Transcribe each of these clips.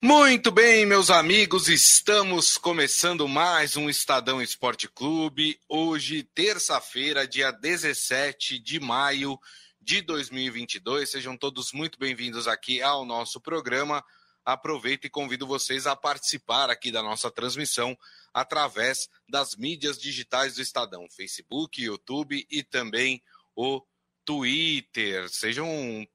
Muito bem, meus amigos, estamos começando mais um Estadão Esporte Clube. Hoje, terça-feira, dia 17 de maio de 2022. Sejam todos muito bem-vindos aqui ao nosso programa. Aproveito e convido vocês a participar aqui da nossa transmissão através das mídias digitais do Estadão, Facebook, YouTube e também o Twitter. Sejam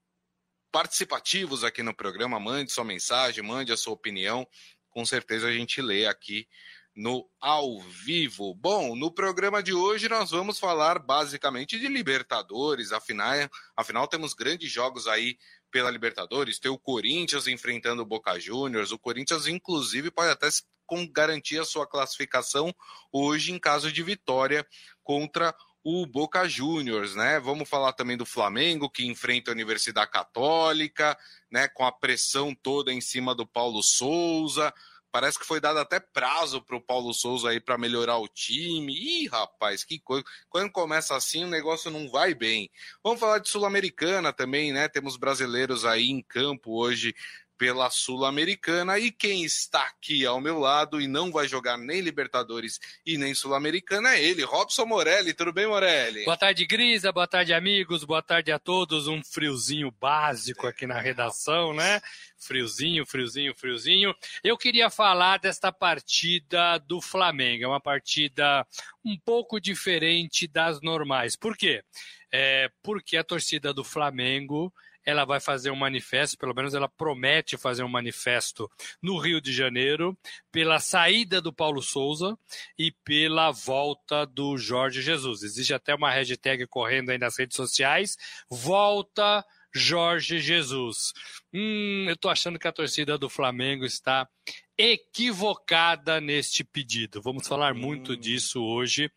participativos aqui no programa. Mande sua mensagem, mande a sua opinião. Com certeza a gente lê aqui no ao vivo. Bom, no programa de hoje nós vamos falar basicamente de Libertadores. Afinal, afinal temos grandes jogos aí pela Libertadores. Tem o Corinthians enfrentando o Boca Juniors. O Corinthians, inclusive, pode até garantir a sua classificação hoje em caso de vitória contra o Boca Juniors, né? Vamos falar também do Flamengo, que enfrenta a Universidade Católica, né? Com a pressão toda em cima do Paulo Souza. Parece que foi dado até prazo para o Paulo Souza aí para melhorar o time. Ih, rapaz, que coisa. Quando começa assim, o negócio não vai bem. Vamos falar de Sul-Americana também, né? Temos brasileiros aí em campo hoje pela Sul-Americana. E quem está aqui ao meu lado e não vai jogar nem Libertadores e nem Sul-Americana é ele, Robson Morelli. Tudo bem, Morelli? Boa tarde, Grisa. Boa tarde, amigos. Boa tarde a todos. Um friozinho básico aqui na redação, né? Friozinho, friozinho, friozinho. Eu queria falar desta partida do Flamengo. É uma partida um pouco diferente das normais. Por quê? É porque a torcida do Flamengo ela vai fazer um manifesto, pelo menos ela promete fazer um manifesto no Rio de Janeiro, pela saída do Paulo Souza e pela volta do Jorge Jesus. Existe até uma hashtag correndo aí nas redes sociais, volta Jorge Jesus. Hum, eu tô achando que a torcida do Flamengo está equivocada neste pedido. Vamos falar muito hum. disso hoje,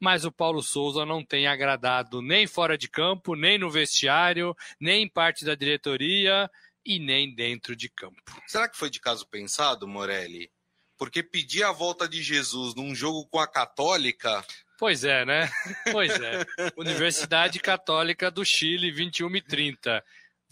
mas o Paulo Souza não tem agradado nem fora de campo, nem no vestiário, nem em parte da diretoria e nem dentro de campo. Será que foi de caso pensado, Morelli? Porque pedir a volta de Jesus num jogo com a Católica Pois é, né? Pois é. Universidade Católica do Chile, 21 e 30.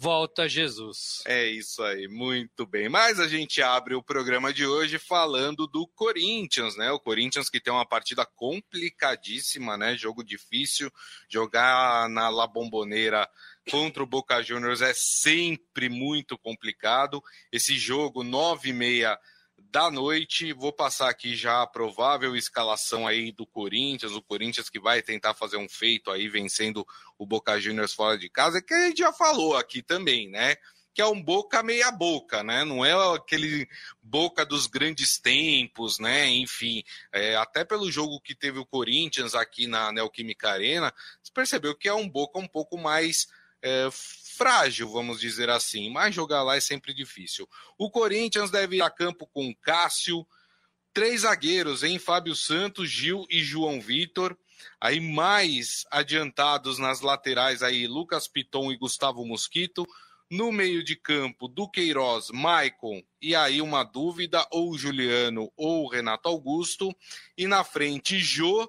Volta Jesus. É isso aí, muito bem. Mas a gente abre o programa de hoje falando do Corinthians, né? O Corinthians que tem uma partida complicadíssima, né? Jogo difícil. Jogar na La Bombonera contra o Boca Juniors é sempre muito complicado. Esse jogo, 9 e meia da noite. Vou passar aqui já a provável escalação aí do Corinthians, o Corinthians que vai tentar fazer um feito aí vencendo o Boca Juniors fora de casa, que a gente já falou aqui também, né? Que é um boca meia boca, né? Não é aquele boca dos grandes tempos, né? Enfim, é, até pelo jogo que teve o Corinthians aqui na Neoquímica Arena, você percebeu que é um boca um pouco mais é, frágil, vamos dizer assim, mas jogar lá é sempre difícil. O Corinthians deve ir a campo com Cássio, três zagueiros, em Fábio Santos, Gil e João Vitor. Aí mais adiantados nas laterais aí Lucas Piton e Gustavo Mosquito. No meio de campo, Duqueiroz, Maicon, e aí uma dúvida, ou Juliano ou Renato Augusto. E na frente, Jô,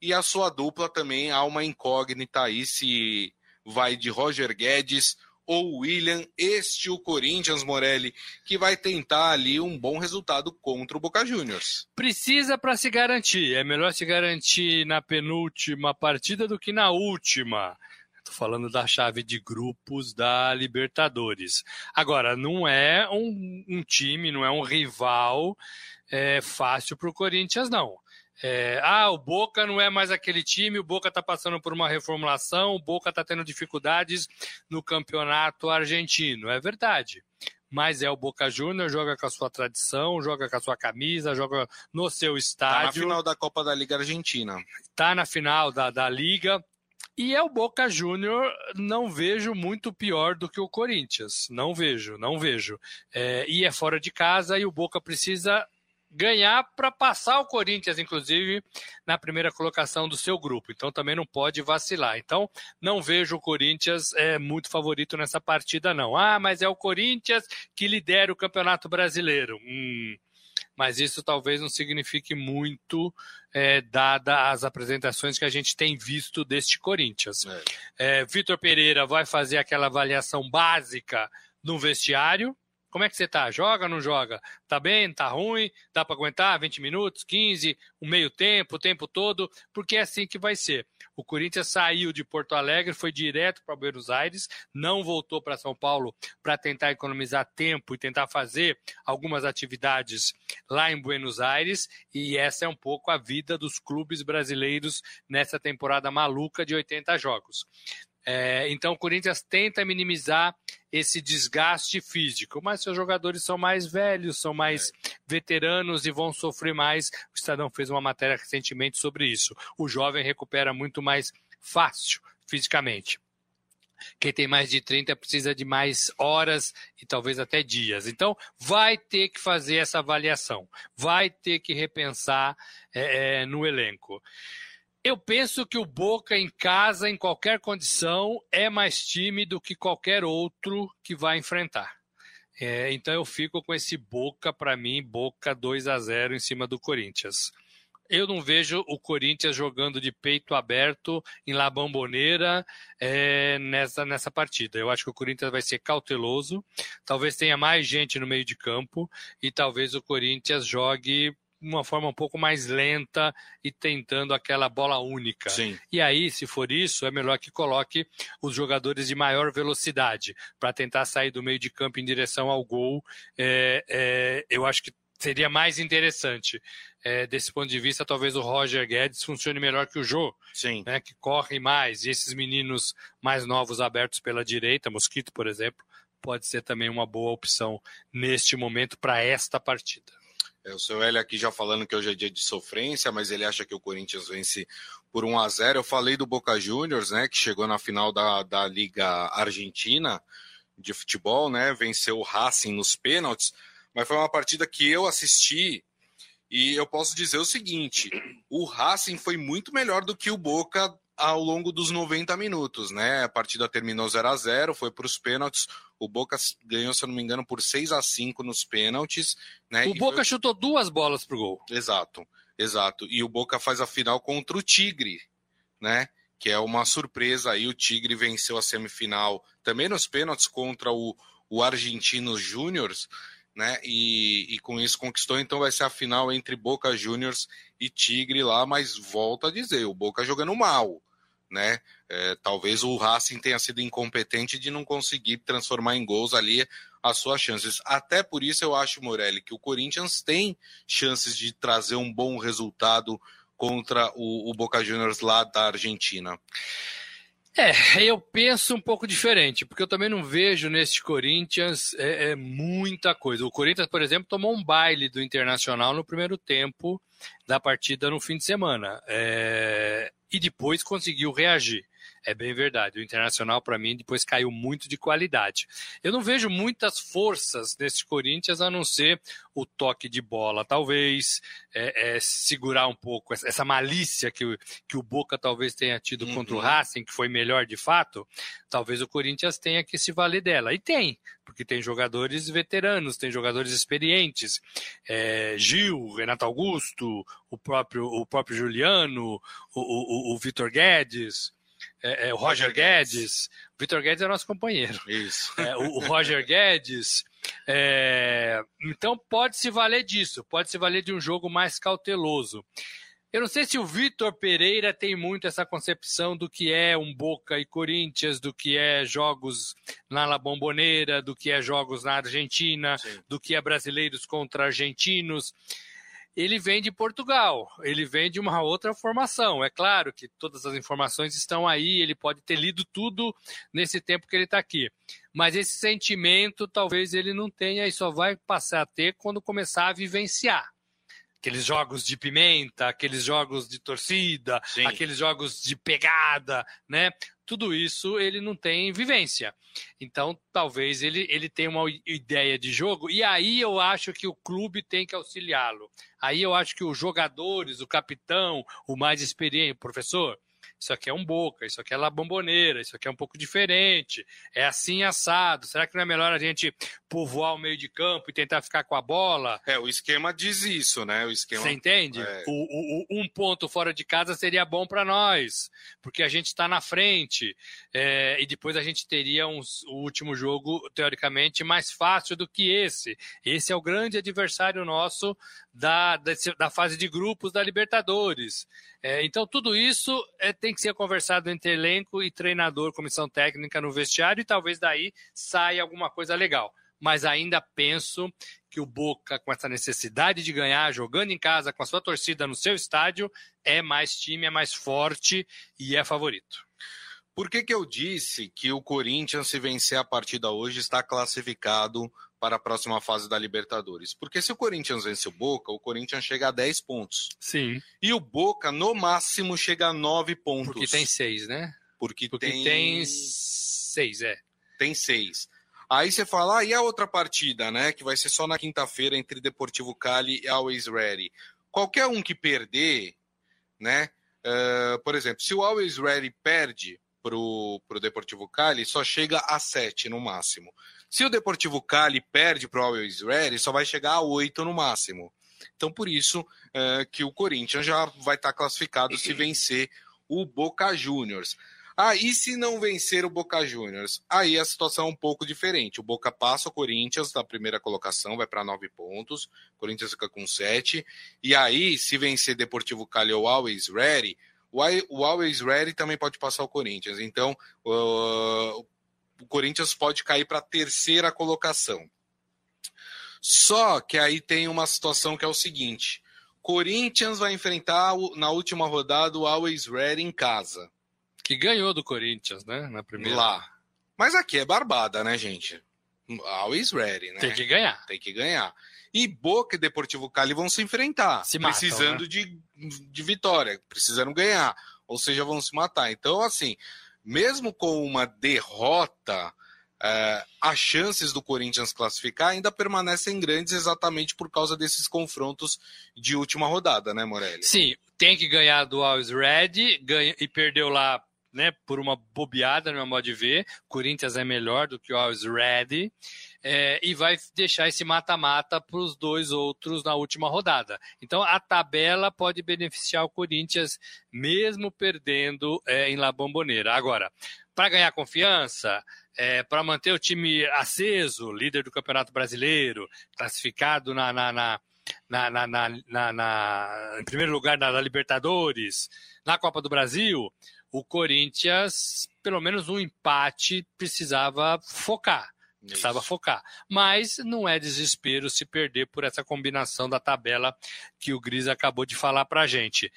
e a sua dupla também há uma incógnita aí se vai de Roger Guedes ou William, este o Corinthians, Morelli, que vai tentar ali um bom resultado contra o Boca Juniors. Precisa para se garantir. É melhor se garantir na penúltima partida do que na última. Estou falando da chave de grupos da Libertadores. Agora, não é um, um time, não é um rival é, fácil para o Corinthians, não. É, ah, o Boca não é mais aquele time, o Boca está passando por uma reformulação, o Boca está tendo dificuldades no campeonato argentino. É verdade. Mas é o Boca Júnior, joga com a sua tradição, joga com a sua camisa, joga no seu estádio. Está na final da Copa da Liga Argentina. Está na final da, da Liga. E é o Boca Júnior, não vejo muito pior do que o Corinthians. Não vejo, não vejo. É, e é fora de casa e o Boca precisa ganhar para passar o Corinthians, inclusive, na primeira colocação do seu grupo. Então também não pode vacilar. Então não vejo o Corinthians é, muito favorito nessa partida, não. Ah, mas é o Corinthians que lidera o Campeonato Brasileiro. Hum, mas isso talvez não signifique muito, é, dada as apresentações que a gente tem visto deste Corinthians. É. É, Vitor Pereira vai fazer aquela avaliação básica no vestiário, Como é que você tá? Joga ou não joga? Tá bem? Tá ruim? Dá para aguentar 20 minutos, 15, o meio tempo, o tempo todo? Porque é assim que vai ser. O Corinthians saiu de Porto Alegre, foi direto para Buenos Aires, não voltou para São Paulo para tentar economizar tempo e tentar fazer algumas atividades lá em Buenos Aires, e essa é um pouco a vida dos clubes brasileiros nessa temporada maluca de 80 jogos. É, então o Corinthians tenta minimizar esse desgaste físico, mas seus jogadores são mais velhos, são mais veteranos e vão sofrer mais. O Estadão fez uma matéria recentemente sobre isso. O jovem recupera muito mais fácil fisicamente. Quem tem mais de 30 precisa de mais horas e talvez até dias. Então, vai ter que fazer essa avaliação, vai ter que repensar é, é, no elenco. Eu penso que o Boca em casa, em qualquer condição, é mais time do que qualquer outro que vai enfrentar. É, então eu fico com esse Boca, para mim, Boca 2 a 0 em cima do Corinthians. Eu não vejo o Corinthians jogando de peito aberto em La Bombonera é, nessa, nessa partida. Eu acho que o Corinthians vai ser cauteloso, talvez tenha mais gente no meio de campo e talvez o Corinthians jogue uma forma um pouco mais lenta e tentando aquela bola única. Sim. E aí, se for isso, é melhor que coloque os jogadores de maior velocidade para tentar sair do meio de campo em direção ao gol. É, é, eu acho que seria mais interessante. É, desse ponto de vista, talvez o Roger Guedes funcione melhor que o Jô, Sim. Né, que corre mais. E esses meninos mais novos abertos pela direita, Mosquito, por exemplo, pode ser também uma boa opção neste momento para esta partida. É, o seu Hélio aqui já falando que hoje é dia de sofrência, mas ele acha que o Corinthians vence por 1 a 0 Eu falei do Boca Juniors, né, que chegou na final da, da Liga Argentina de futebol, né, venceu o Racing nos pênaltis, mas foi uma partida que eu assisti e eu posso dizer o seguinte: o Racing foi muito melhor do que o Boca ao longo dos 90 minutos, né? A partida terminou 0 a 0 foi para os pênaltis. O Boca ganhou, se eu não me engano, por 6 a 5 nos pênaltis. Né? O e Boca foi... chutou duas bolas pro gol. Exato, exato. E o Boca faz a final contra o Tigre, né? Que é uma surpresa aí. O Tigre venceu a semifinal também nos pênaltis contra o, o Argentinos Júniors né? E, e, com isso conquistou, então vai ser a final entre Boca Juniors e Tigre lá, mas volta a dizer, o Boca jogando mal, né? É, talvez o Racing tenha sido incompetente de não conseguir transformar em gols ali as suas chances. Até por isso eu acho, Morelli, que o Corinthians tem chances de trazer um bom resultado contra o, o Boca Juniors lá da Argentina. É, eu penso um pouco diferente, porque eu também não vejo neste Corinthians é, é, muita coisa. O Corinthians, por exemplo, tomou um baile do Internacional no primeiro tempo da partida no fim de semana. É, e depois conseguiu reagir. É bem verdade. O Internacional, para mim, depois caiu muito de qualidade. Eu não vejo muitas forças nesse Corinthians a não ser o toque de bola, talvez, é, é, segurar um pouco essa malícia que, o, que o Boca talvez tenha tido uhum. contra o Racing, que foi melhor de fato. Talvez o Corinthians tenha que se valer dela. E tem, porque tem jogadores veteranos, tem jogadores experientes. É, Gil, Renato Augusto, o próprio, o próprio Juliano, o, o, o Vitor Guedes é, é, o Roger, Guedes. O Vitor Guedes é nosso companheiro. Isso. É, o, o, Roger Guedes. É, então pode se valer disso, pode se valer de um jogo mais cauteloso. Eu não sei se o Vitor Pereira tem muito essa concepção do que é um Boca e Corinthians, do que é jogos na La Bombonera, do que é jogos na Argentina, Sim. do que é brasileiros contra argentinos ele vem de Portugal, ele vem de uma outra formação. É claro que todas as informações estão aí, ele pode ter lido tudo nesse tempo que ele está aqui. Mas esse sentimento talvez ele não tenha e só vai passar a ter quando começar a vivenciar. Aqueles jogos de pimenta, aqueles jogos de torcida, Sim. aqueles jogos de pegada, né? Tudo isso ele não tem vivência. Então, talvez ele, ele tenha uma ideia de jogo, e aí eu acho que o clube tem que auxiliá-lo. Aí eu acho que os jogadores, o capitão, o mais experiente, o professor, isso aqui é um Boca, isso aqui é La Bomboneira, isso aqui é um pouco diferente, é assim assado. Será que não é melhor a gente povoar o meio de campo e tentar ficar com a bola? É, o esquema diz isso, né? O esquema. Você entende? É. O, o, o, um ponto fora de casa seria bom para nós, porque a gente está na frente é, e depois a gente teria uns, o último jogo teoricamente mais fácil do que esse. Esse é o grande adversário nosso da, da, da fase de grupos da Libertadores. É, então, tudo isso é, tem que ser conversado entre elenco e treinador, comissão técnica no vestiário, e talvez daí saia alguma coisa legal. Mas ainda penso que o Boca, com essa necessidade de ganhar, jogando em casa, com a sua torcida no seu estádio, é mais time, é mais forte e é favorito. Por que, que eu disse que o Corinthians, se vencer a partida hoje, está classificado para a próxima fase da Libertadores? Porque se o Corinthians vence o Boca, o Corinthians chega a 10 pontos. Sim. E o Boca, no máximo, chega a 9 pontos. Porque tem 6, né? Porque, Porque tem 6, é. Tem 6. Aí você fala, ah, e a outra partida, né? Que vai ser só na quinta-feira entre Deportivo Cali e Always Ready. Qualquer um que perder, né? Uh, por exemplo, se o Always Ready perde, pro, pro Deportivo Cali só chega a 7 no máximo. Se o Deportivo Cali perde pro Always Ready, só vai chegar a 8 no máximo. Então, por isso é, que o Corinthians já vai estar tá classificado se vencer o Boca Juniors. Ah, e se não vencer o Boca Juniors? Aí a situação é um pouco diferente. O Boca passa o Corinthians da primeira colocação, vai para nove pontos. O Corinthians fica com sete. E aí, se vencer Deportivo Cali ou Always Ready, o Always Ready também pode passar o Corinthians. Então, uh, o Corinthians pode cair para a terceira colocação. Só que aí tem uma situação que é o seguinte: Corinthians vai enfrentar na última rodada o Always Ready em casa. Que ganhou do Corinthians, né? Na primeira. Lá. Mas aqui é barbada, né, gente? Always ready, né? Tem que ganhar. Tem que ganhar. E Boca e Deportivo Cali vão se enfrentar, se matam, precisando né? de, de vitória, precisando ganhar, ou seja, vão se matar. Então, assim, mesmo com uma derrota, é, as chances do Corinthians classificar ainda permanecem grandes exatamente por causa desses confrontos de última rodada, né, Morelli? Sim, tem que ganhar do Always Red ganha, e perdeu lá né, por uma bobeada, no meu modo de ver. Corinthians é melhor do que o Always Ready é, e vai deixar esse mata-mata para os dois outros na última rodada. Então a tabela pode beneficiar o Corinthians mesmo perdendo é, em La Bombonera. Agora, para ganhar confiança, é, para manter o time aceso, líder do Campeonato Brasileiro, classificado na, na, na na, na, na, na, em primeiro lugar na, na Libertadores, na Copa do Brasil, o Corinthians, pelo menos um empate, precisava focar. Precisava Isso. focar. Mas não é desespero se perder por essa combinação da tabela que o Gris acabou de falar pra gente.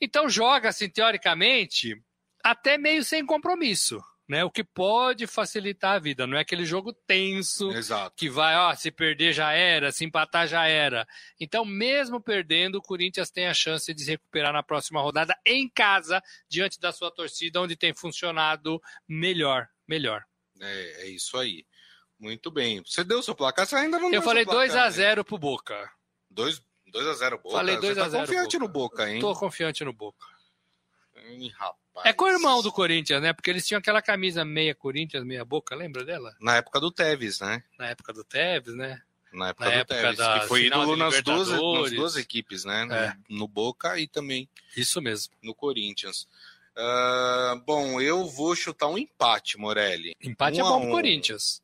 Então joga, assim, teoricamente, até meio sem compromisso né? O que pode facilitar a vida, não é aquele jogo tenso Exato. que vai, ó, se perder já era, se empatar já era. Então, mesmo perdendo, o Corinthians tem a chance de se recuperar na próxima rodada em casa, diante da sua torcida, onde tem funcionado melhor, melhor. É, é isso aí. Muito bem. Você deu seu placar, você ainda não Eu falei 2 a 0 né? pro Boca. 2 2 a 0 Boca. Falei 2 a 0. Tá confiante Boca. no Boca, hein? Tô confiante no Boca. Hum, rapaz. É com o irmão do Corinthians, né? Porque eles tinham aquela camisa meia Corinthians, meia boca, lembra dela? Na época do Tevez, né? Na época do Tevez, né? Na época Na do época Tevez, que foi ídolo nas duas, nas duas equipes, né? É. No, no, Boca e também. Isso mesmo. No Corinthians. Uh, bom, eu vou chutar um empate, Morelli. Empate um é bom pro Corinthians.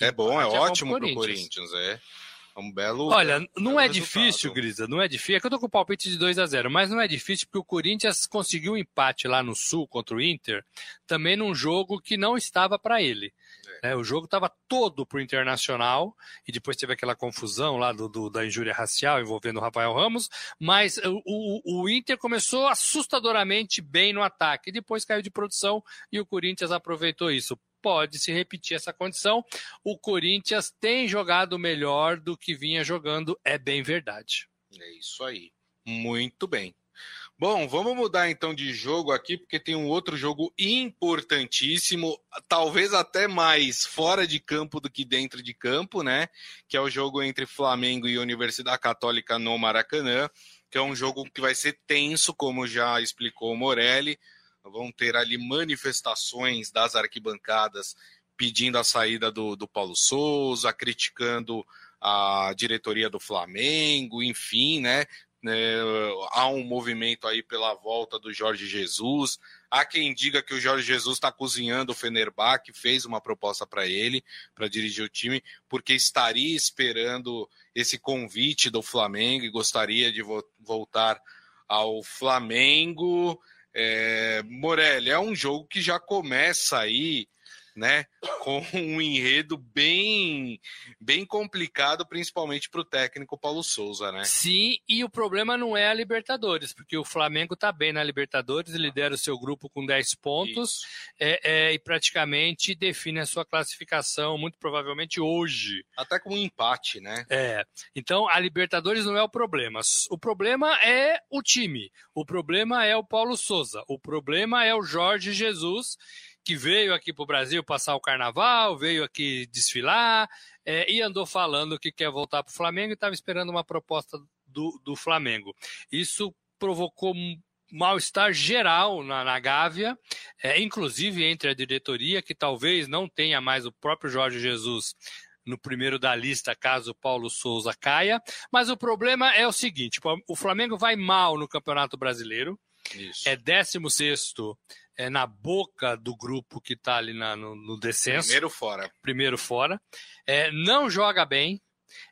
É bom, é, é ótimo pro Corinthians, é. É um belo. Olha, não é difícil, Grisa, não é difícil. É que eu tô com o palpite de 2 a 0 mas não é difícil porque o Corinthians conseguiu um empate lá no Sul contra o Inter, também num jogo que não estava para ele. É. É, o jogo estava todo pro Internacional e depois teve aquela confusão lá do, do, da injúria racial envolvendo o Rafael Ramos, mas o, o, o Inter começou assustadoramente bem no ataque, depois caiu de produção e o Corinthians aproveitou isso pode se repetir essa condição. O Corinthians tem jogado melhor do que vinha jogando, é bem verdade. É isso aí. Muito bem. Bom, vamos mudar então de jogo aqui, porque tem um outro jogo importantíssimo, talvez até mais fora de campo do que dentro de campo, né? Que é o jogo entre Flamengo e Universidade Católica no Maracanã, que é um jogo que vai ser tenso, como já explicou o Morelli vão ter ali manifestações das arquibancadas pedindo a saída do, do Paulo Souza, criticando a diretoria do Flamengo, enfim, né? É, há um movimento aí pela volta do Jorge Jesus. Há quem diga que o Jorge Jesus está cozinhando o Fenerbahçe, fez uma proposta para ele, para dirigir o time, porque estaria esperando esse convite do Flamengo e gostaria de vo voltar ao Flamengo. É, Morelli, é um jogo que já começa aí né? Com um enredo bem, bem complicado, principalmente para o técnico Paulo Souza, né? Sim, e o problema não é a Libertadores, porque o Flamengo está bem na Libertadores, lidera o seu grupo com 10 pontos é, é, e praticamente define a sua classificação, muito provavelmente hoje. Até com um empate, né? É. Então a Libertadores não é o problema. O problema é o time. O problema é o Paulo Souza. O problema é o Jorge Jesus que veio aqui para o Brasil passar o carnaval, veio aqui desfilar é, e andou falando que quer voltar para o Flamengo e estava esperando uma proposta do, do Flamengo. Isso provocou mal-estar geral na, na Gávea, é, inclusive entre a diretoria, que talvez não tenha mais o próprio Jorge Jesus no primeiro da lista, caso Paulo Souza caia. Mas o problema é o seguinte: o Flamengo vai mal no Campeonato Brasileiro, Isso. é 16 é, na boca do grupo que está ali na, no, no descenso. Primeiro fora. Primeiro fora. É, não joga bem.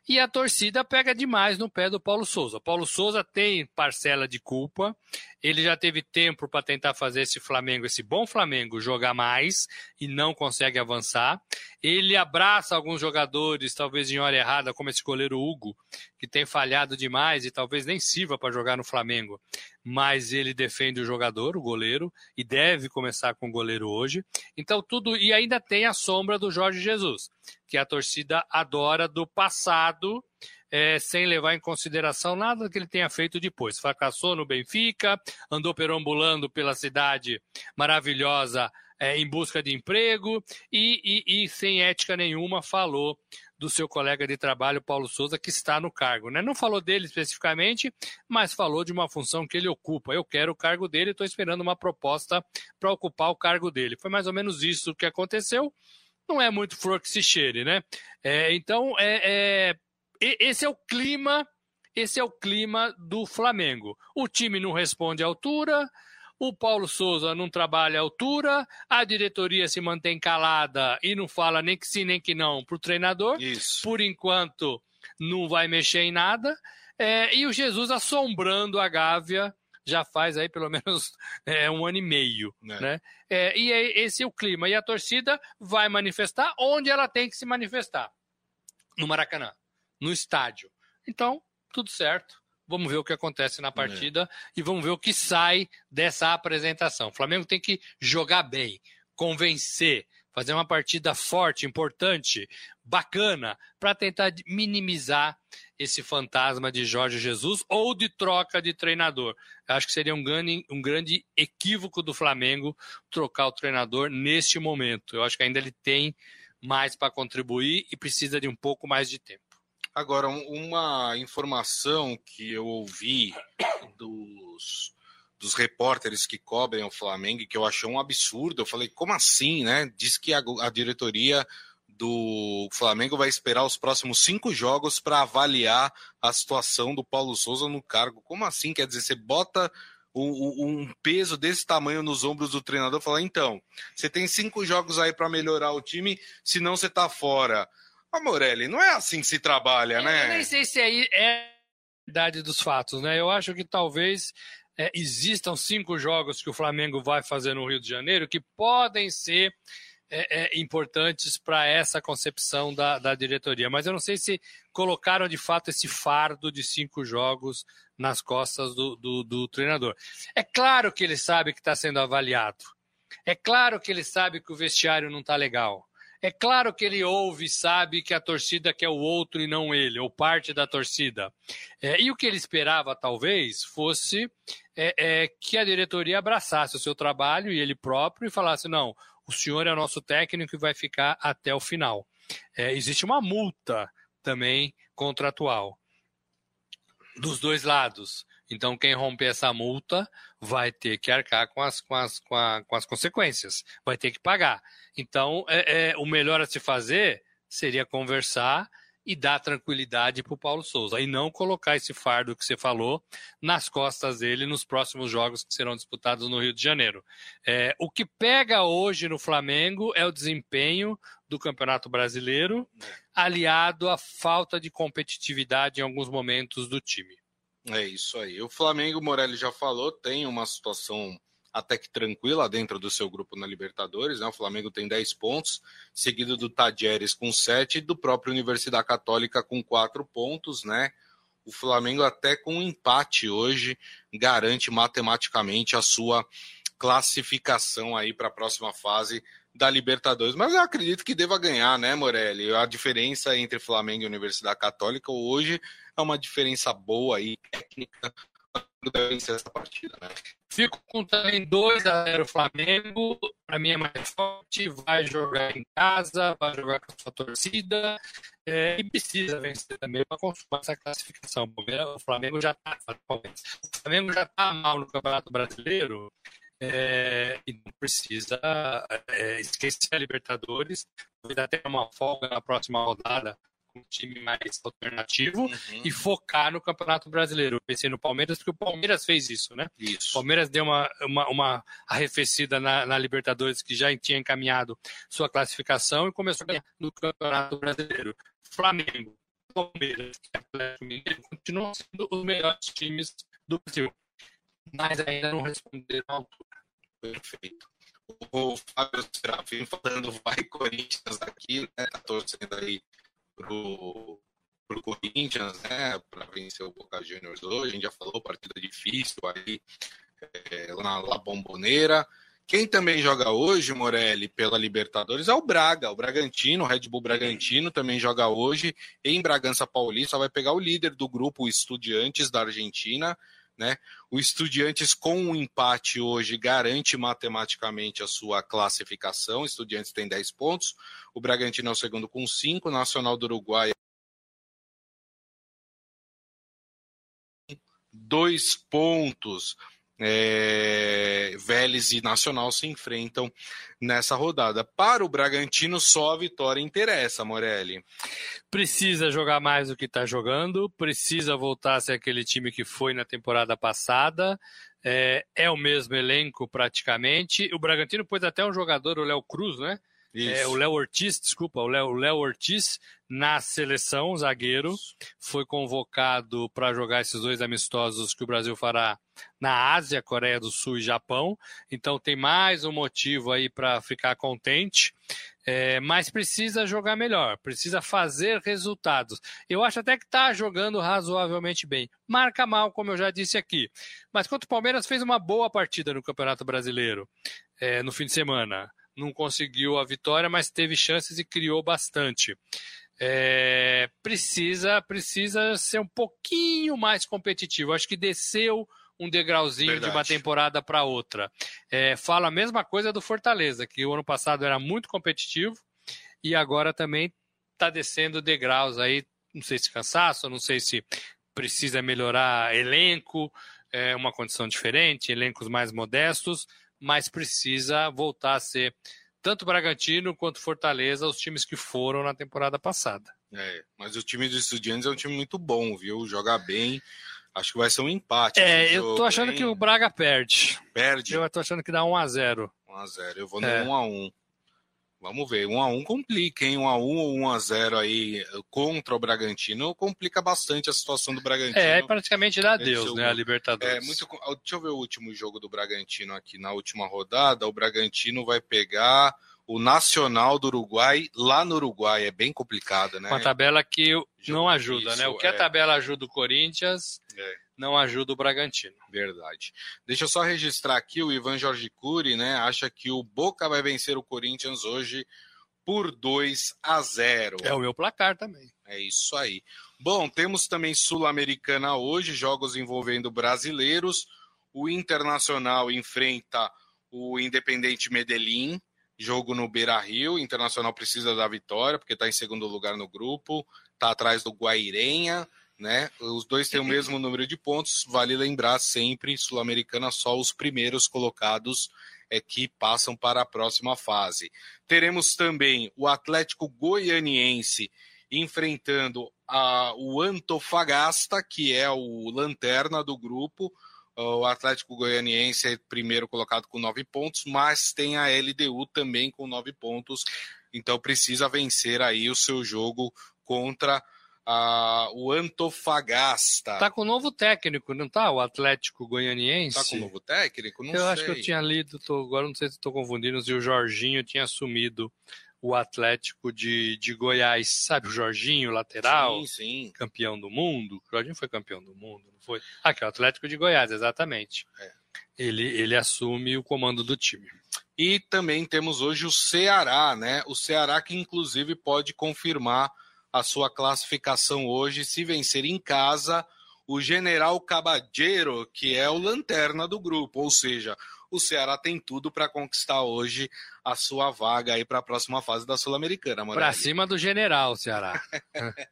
E a torcida pega demais no pé do Paulo Souza. Paulo Souza tem parcela de culpa. Ele já teve tempo para tentar fazer esse Flamengo, esse bom Flamengo, jogar mais e não consegue avançar. Ele abraça alguns jogadores, talvez em hora errada, como esse goleiro Hugo, que tem falhado demais e talvez nem sirva para jogar no Flamengo. Mas ele defende o jogador, o goleiro, e deve começar com o goleiro hoje. Então tudo. E ainda tem a sombra do Jorge Jesus, que a torcida adora do passado é, sem levar em consideração nada que ele tenha feito depois. Fracassou no Benfica, andou perambulando pela cidade maravilhosa é, em busca de emprego e, e, e, sem ética nenhuma falou do seu colega de trabalho, Paulo Souza, que está no cargo. Né? Não falou dele especificamente, mas falou de uma função que ele ocupa. Eu quero o cargo dele, estou esperando uma proposta para ocupar o cargo dele. Foi mais ou menos isso que aconteceu. Não é muito flor que se cheire, né? É, então, é, é esse é o clima, esse é o clima do Flamengo. O time não responde à altura, o Paulo Souza não trabalha à altura, a diretoria se mantém calada e não fala nem que sim nem que não para o treinador. Isso. Por enquanto, não vai mexer em nada. É, e o Jesus assombrando a Gávea já faz aí pelo menos é, um ano e meio. É. Né? É, e é, esse é o clima. E a torcida vai manifestar onde ela tem que se manifestar no Maracanã no estádio. Então, tudo certo. Vamos ver o que acontece na partida é. e vamos ver o que sai dessa apresentação. O Flamengo tem que jogar bem, convencer, fazer uma partida forte, importante, bacana, para tentar minimizar esse fantasma de Jorge Jesus ou de troca de treinador. Eu acho que seria um grande, um grande equívoco do Flamengo trocar o treinador neste momento. Eu acho que ainda ele tem mais para contribuir e precisa de um pouco mais de tempo. Agora, uma informação que eu ouvi dos, dos repórteres que cobrem o Flamengo, que eu achei um absurdo. Eu falei, como assim, né? Diz que a, a diretoria do Flamengo vai esperar os próximos cinco jogos para avaliar a situação do Paulo Souza no cargo. Como assim? Quer dizer, você bota um, peso desse tamanho nos ombros do treinador e fala: então, você tem cinco jogos aí para melhorar o time, senão você está fora. Ô, Morelli, não é assim que se trabalha, eu, né? Eu nem sei se aí é a verdade dos fatos, né? Eu acho que talvez é, existam cinco jogos que o Flamengo vai fazer no Rio de Janeiro que podem ser é, é, importantes para essa concepção da, da, diretoria. Mas eu não sei se colocaram de fato esse fardo de cinco jogos nas costas do, do, do treinador. É claro que ele sabe que está sendo avaliado. É claro que ele sabe que o vestiário não está legal. É claro que ele ouve e sabe que a torcida quer o outro e não ele, ou parte da torcida. É, e o que ele esperava, talvez, fosse é, é, que a diretoria abraçasse o seu trabalho e ele próprio e falasse: não, o senhor é nosso técnico e vai ficar até o final. É, existe uma multa também contratual dos dois lados. Então, quem romper essa multa vai ter que arcar com as, com as, com a, com as consequências, vai ter que pagar. Então, é, é, o melhor a se fazer seria conversar e dar tranquilidade para o Paulo Souza e não colocar esse fardo que você falou nas costas dele nos próximos jogos que serão disputados no Rio de Janeiro. É, o que pega hoje no Flamengo é o desempenho do Campeonato Brasileiro, aliado à falta de competitividade em alguns momentos do time. É isso aí. O Flamengo, Morelli já falou, tem uma situação até que tranquila dentro do seu grupo na Libertadores. Né? O Flamengo tem 10 pontos, seguido do Tadieres com 7 e do próprio Universidade Católica com 4 pontos. Né? O Flamengo, até com um empate hoje, garante matematicamente a sua classificação aí para a próxima fase da Libertadores. Mas eu acredito que deva ganhar, né, Morelli? A diferença entre Flamengo e Universidade Católica hoje é uma diferença boa aí, técnica, vencer essa partida, né? Fico com também 2 a 0 Flamengo. Para mim é mais forte. Vai jogar em casa, vai jogar com a sua torcida é, e precisa vencer também para consumar essa classificação. O Flamengo já está o Flamengo já está mal no Campeonato Brasileiro é, e não precisa é, esquecer a Libertadores. Vai ter uma folga na próxima rodada um time mais alternativo uhum. e focar no Campeonato Brasileiro. Eu pensei no Palmeiras, porque o Palmeiras fez isso, né? Isso. O Palmeiras deu uma, uma, uma arrefecida na, na, Libertadores, que já tinha encaminhado sua classificação e começou a ganhar no Campeonato Brasileiro. Flamengo, Palmeiras e Atlético Mineiro continuam sendo os melhores times do Brasil, mas ainda não responderam à altura. Perfeito o Fábio Serafim falando vai Corinthians aqui, né? Tá torcendo aí pro, pro Corinthians, né, para vencer o Boca Juniors hoje. A gente já falou, partida difícil aí é, lá na Bomboneira. Quem também joga hoje, Morelli, pela Libertadores é o Braga, o Bragantino, o Red Bull Bragantino também joga hoje em Bragança Paulista, vai pegar o líder do grupo, o Estudiantes da Argentina, né? O Estudiantes com um empate hoje garante matematicamente a sua classificação. Estudiantes tem 10 pontos, o Bragantino é o segundo com 5, Nacional do Uruguai dois pontos é, Vélez e Nacional se enfrentam nessa rodada. Para o Bragantino, só a vitória interessa, Morelli. Precisa jogar mais do que está jogando, precisa voltar a ser aquele time que foi na temporada passada. É, é o mesmo elenco praticamente. O Bragantino pôs até um jogador, o Léo Cruz, né? É, o Léo Ortiz, desculpa, o Léo Ortiz na seleção, zagueiro, foi convocado para jogar esses dois amistosos que o Brasil fará na Ásia, Coreia do Sul e Japão. Então tem mais um motivo aí para ficar contente. É, mas precisa jogar melhor, precisa fazer resultados. Eu acho até que está jogando razoavelmente bem. Marca mal, como eu já disse aqui. Mas quanto o Palmeiras fez uma boa partida no Campeonato Brasileiro é, no fim de semana não conseguiu a vitória, mas teve chances e criou bastante. É, precisa, precisa ser um pouquinho mais competitivo. Acho que desceu um degrauzinho Verdade. de uma temporada para outra. É, fala a mesma coisa do Fortaleza, que o ano passado era muito competitivo e agora também está descendo degraus aí. Não sei se cansaço, não sei se precisa melhorar elenco, é uma condição diferente, elencos mais modestos, mas precisa voltar a ser tanto Bragantino quanto Fortaleza, os times que foram na temporada passada. É, mas o time dos Estudiantes é um time muito bom, viu? Joga bem. Acho que vai ser um empate. É, eu tô achando que o Braga perde. Perde? Eu tô achando que dá 1 a 0 1 a 0 Eu vou no é. 1 a 1 Vamos ver, 1 a 1 complica, hein? 1 a 1 ou 1 a 0 aí contra o Bragantino complica bastante a situação do Bragantino. É, praticamente dá Deus, né, a Libertadores. É, muito, deixa eu ver o último jogo do Bragantino aqui na última rodada. O Bragantino vai pegar o Nacional do Uruguai lá no Uruguai. É bem complicado, né? Uma tabela que não ajuda, né? O que a é. tabela ajuda o Corinthians, é não ajuda o Bragantino. Verdade. Deixa eu só registrar aqui, o Ivan Jorge Cury, né, acha que o Boca vai vencer o Corinthians hoje por 2 a 0. É o meu placar também. É isso aí. Bom, temos também Sul-Americana hoje, jogos envolvendo brasileiros. O Internacional enfrenta o Independente Medellín, jogo no Beira Rio. O Internacional precisa da vitória, porque está em segundo lugar no grupo, está atrás do Guairenha né? Os dois têm o mesmo número de pontos. Vale lembrar sempre, Sul-Americana só os primeiros colocados é que passam para a próxima fase. Teremos também o Atlético Goianiense enfrentando a, o Antofagasta, que é o lanterna do grupo. O Atlético Goianiense é primeiro colocado com nove pontos, mas tem a LDU também com nove pontos. Então precisa vencer aí o seu jogo contra a, o Antofagasta. Tá com novo técnico, não tá? O Atlético Goianiense. Tá com novo técnico? Não eu sei. acho que eu tinha lido, tô, agora não sei se estou confundindo, se o Jorginho tinha assumido o Atlético de, de Goiás, sabe o Jorginho, lateral? Sim, sim. Campeão do mundo. O Jorginho foi campeão do mundo, não foi? Aqui, o Atlético de Goiás, exatamente. É. Ele, ele assume o comando do time. E também temos hoje o Ceará, né? O Ceará que inclusive pode confirmar a sua classificação hoje se vencer em casa o General Caballero, que é o lanterna do grupo, ou seja, o Ceará tem tudo para conquistar hoje a sua vaga aí para a próxima fase da Sul-Americana, Para cima do General, Ceará.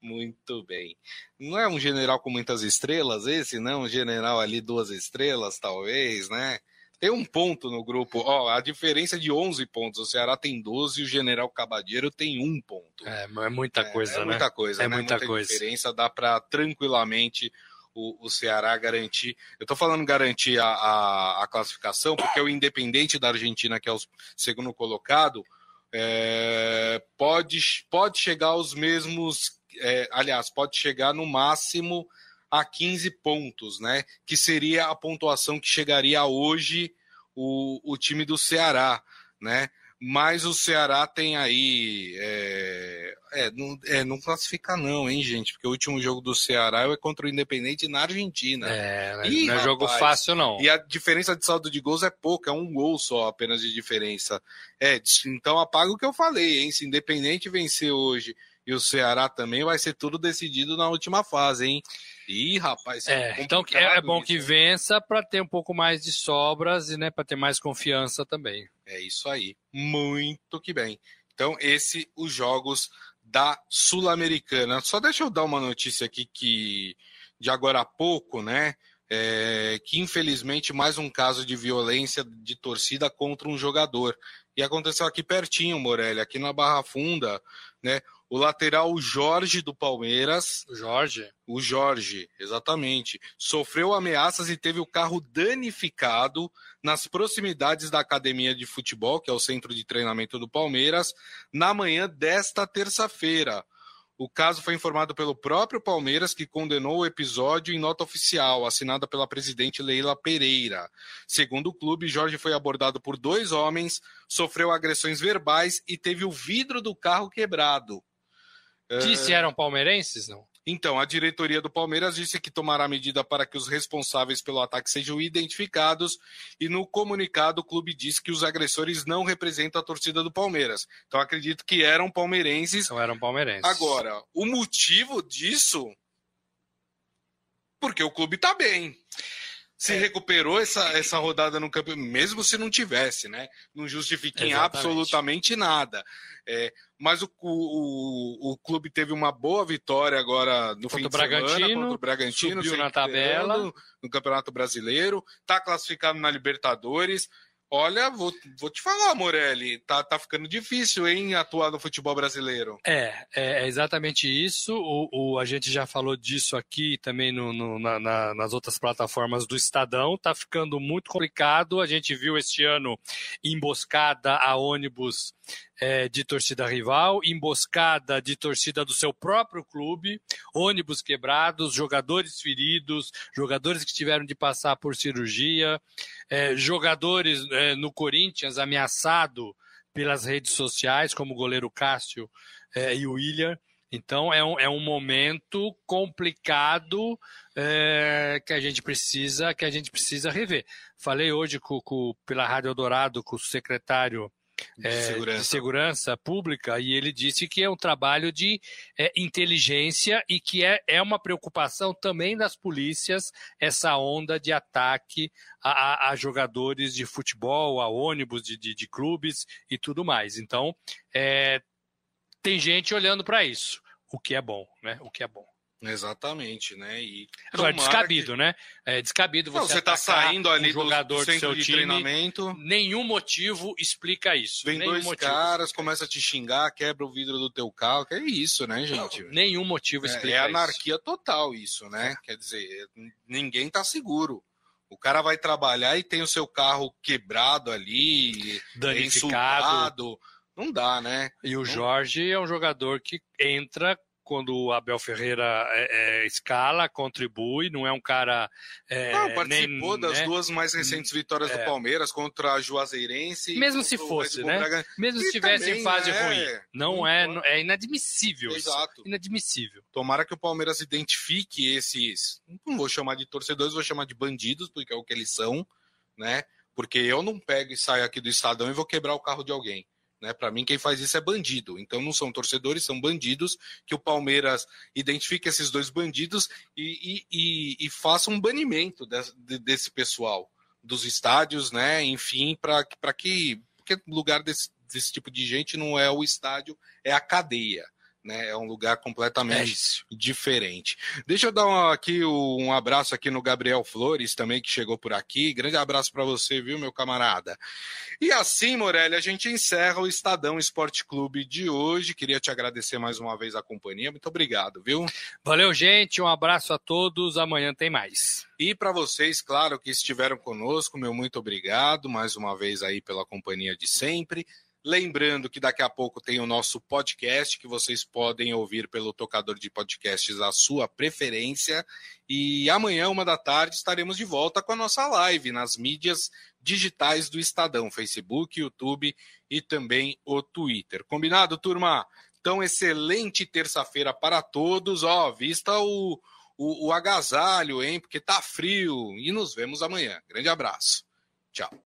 Muito bem. Não é um general com muitas estrelas esse, não? Um general ali duas estrelas, talvez, né? Tem um ponto no grupo. Ó, a diferença é de 11 pontos. O Ceará tem 12 e o General Cabadeiro tem um ponto. É, é muita coisa, é, né? É muita coisa, é né? muita, muita coisa. diferença. Dá para tranquilamente o, o, Ceará garantir. Eu estou falando garantir a, a, a, classificação, porque o Independente da Argentina, que é o segundo colocado, é, pode, pode chegar aos mesmos. É, aliás, pode chegar no máximo a 15 pontos, né? Que seria a pontuação que chegaria hoje o, o time do Ceará, né? Mas o Ceará tem aí. É, é, não, é, não classifica, não, hein, gente? Porque o último jogo do Ceará é contra o Independente na Argentina. É, Ih, não é rapaz, jogo fácil, não. E a diferença de saldo de gols é pouca, é um gol só apenas de diferença. É, então apaga o que eu falei, hein? Se Independente vencer hoje e o Ceará também, vai ser tudo decidido na última fase, hein? Ih, rapaz. É, então é, é bom isso, que vença para ter um pouco mais de sobras e né, para ter mais confiança também. É isso aí. Muito que bem. Então, esse os jogos da Sul-Americana. Só deixa eu dar uma notícia aqui que de agora a pouco, né? É, que infelizmente mais um caso de violência de torcida contra um jogador. E aconteceu aqui pertinho, Morelli, aqui na Barra Funda, né? O lateral Jorge do Palmeiras. O Jorge? O Jorge, exatamente. Sofreu ameaças e teve o carro danificado nas proximidades da academia de futebol, que é o centro de treinamento do Palmeiras, na manhã desta terça-feira. O caso foi informado pelo próprio Palmeiras, que condenou o episódio em nota oficial, assinada pela presidente Leila Pereira. Segundo o clube, Jorge foi abordado por dois homens, sofreu agressões verbais e teve o vidro do carro quebrado. Disse eram palmeirenses, não? Então, a diretoria do Palmeiras disse que tomará medida para que os responsáveis pelo ataque sejam identificados e no comunicado o clube disse que os agressores não representam a torcida do Palmeiras. Então, acredito que eram palmeirenses. Não eram palmeirenses. Agora, o motivo disso porque o clube está bem se é. recuperou essa, essa rodada no campeonato, mesmo se não tivesse, né? Não justifica em absolutamente nada. É, mas o, o, o, clube teve uma boa vitória agora no contra fim de Bragantino, semana contra o Bragantino. Subiu na tabela. No Campeonato Brasileiro. Está classificado na Libertadores. Olha, vou, vou te falar, Morelli, tá, tá ficando difícil, hein, atuar no futebol brasileiro. É, é, é exatamente isso. O, o, a gente já falou disso aqui também no, no na, na, nas outras plataformas do Estadão. Tá ficando muito complicado. A gente viu este ano emboscada a ônibus é, de torcida rival, emboscada de torcida do seu próprio clube, ônibus quebrados, jogadores feridos, jogadores que tiveram de passar por cirurgia, é, jogadores é, no Corinthians ameaçado pelas redes sociais, como o goleiro Cássio é, e o William. Então é um, é um momento complicado é, que a gente precisa que a gente precisa rever. Falei hoje com, com, pela Rádio Eldorado com o secretário de, é, segurança. de, segurança. pública e ele disse que é um trabalho de é, inteligência e que é, é uma preocupação também das polícias essa onda de ataque a, a, a jogadores de futebol, a ônibus de, de, de, clubes e tudo mais. Então, é, tem gente olhando para isso. o que é bom, né? O que é bom. Exatamente, né? E Agora, descabido, que... né? É descabido você, Não, você tá saindo ali um jogador do do seu time, treinamento. Nenhum motivo explica isso. Vem nenhum dois motivo caras, começa a te xingar, quebra o vidro do teu carro. Que é isso, né, gente? Não, nenhum motivo explica é, é isso. anarquia total isso, né? Quer dizer, ninguém tá seguro. O cara vai trabalhar e tem o seu carro quebrado ali, danificado. Insultado. Não dá, né? E o. Jorge é um jogador que entra quando o Abel Ferreira é, é, escala, contribui, não é um cara. É, não, participou nem, das né? duas mais recentes vitórias do É. Palmeiras contra a Juazeirense. Mesmo se fosse, né? Braga- Mesmo se estivesse em fase né? ruim. Não é, é inadmissível isso. Exato. Inadmissível. Tomara que o Palmeiras identifique esses. Não vou chamar de torcedores, vou chamar de bandidos, porque é o que eles são, né? Porque eu não pego e saio aqui do Estadão e vou quebrar o carro de alguém. Né? Para mim, quem faz isso é bandido. Então, não são torcedores, são bandidos. Que o Palmeiras identifique esses dois bandidos e, e, e, e faça um banimento de- desse pessoal dos estádios, né? Enfim, para que. O lugar desse, desse tipo de gente não é o estádio, é a cadeia. Né? É um lugar completamente isso. diferente. Deixa eu dar um, aqui um abraço aqui no Gabriel Flores também que chegou por aqui. Grande abraço para você, viu, meu camarada? E assim, Morelli, a gente encerra o Estadão Esporte Clube de hoje. Queria te agradecer mais uma vez a companhia. Muito obrigado, viu? Valeu, gente. Um abraço a todos. Amanhã tem mais. E para vocês, claro, que estiveram conosco, meu muito obrigado mais uma vez aí pela companhia de sempre. Lembrando que daqui a pouco tem o nosso podcast que vocês podem ouvir pelo tocador de podcasts à sua preferência. E amanhã, uma da tarde, estaremos de volta com a nossa live nas mídias digitais do Estadão, Facebook, YouTube e também o Twitter. Combinado, turma? Então, excelente terça-feira para todos. Ó, vista o, o, o agasalho, hein? Porque tá frio. E nos vemos amanhã. Grande abraço. Tchau.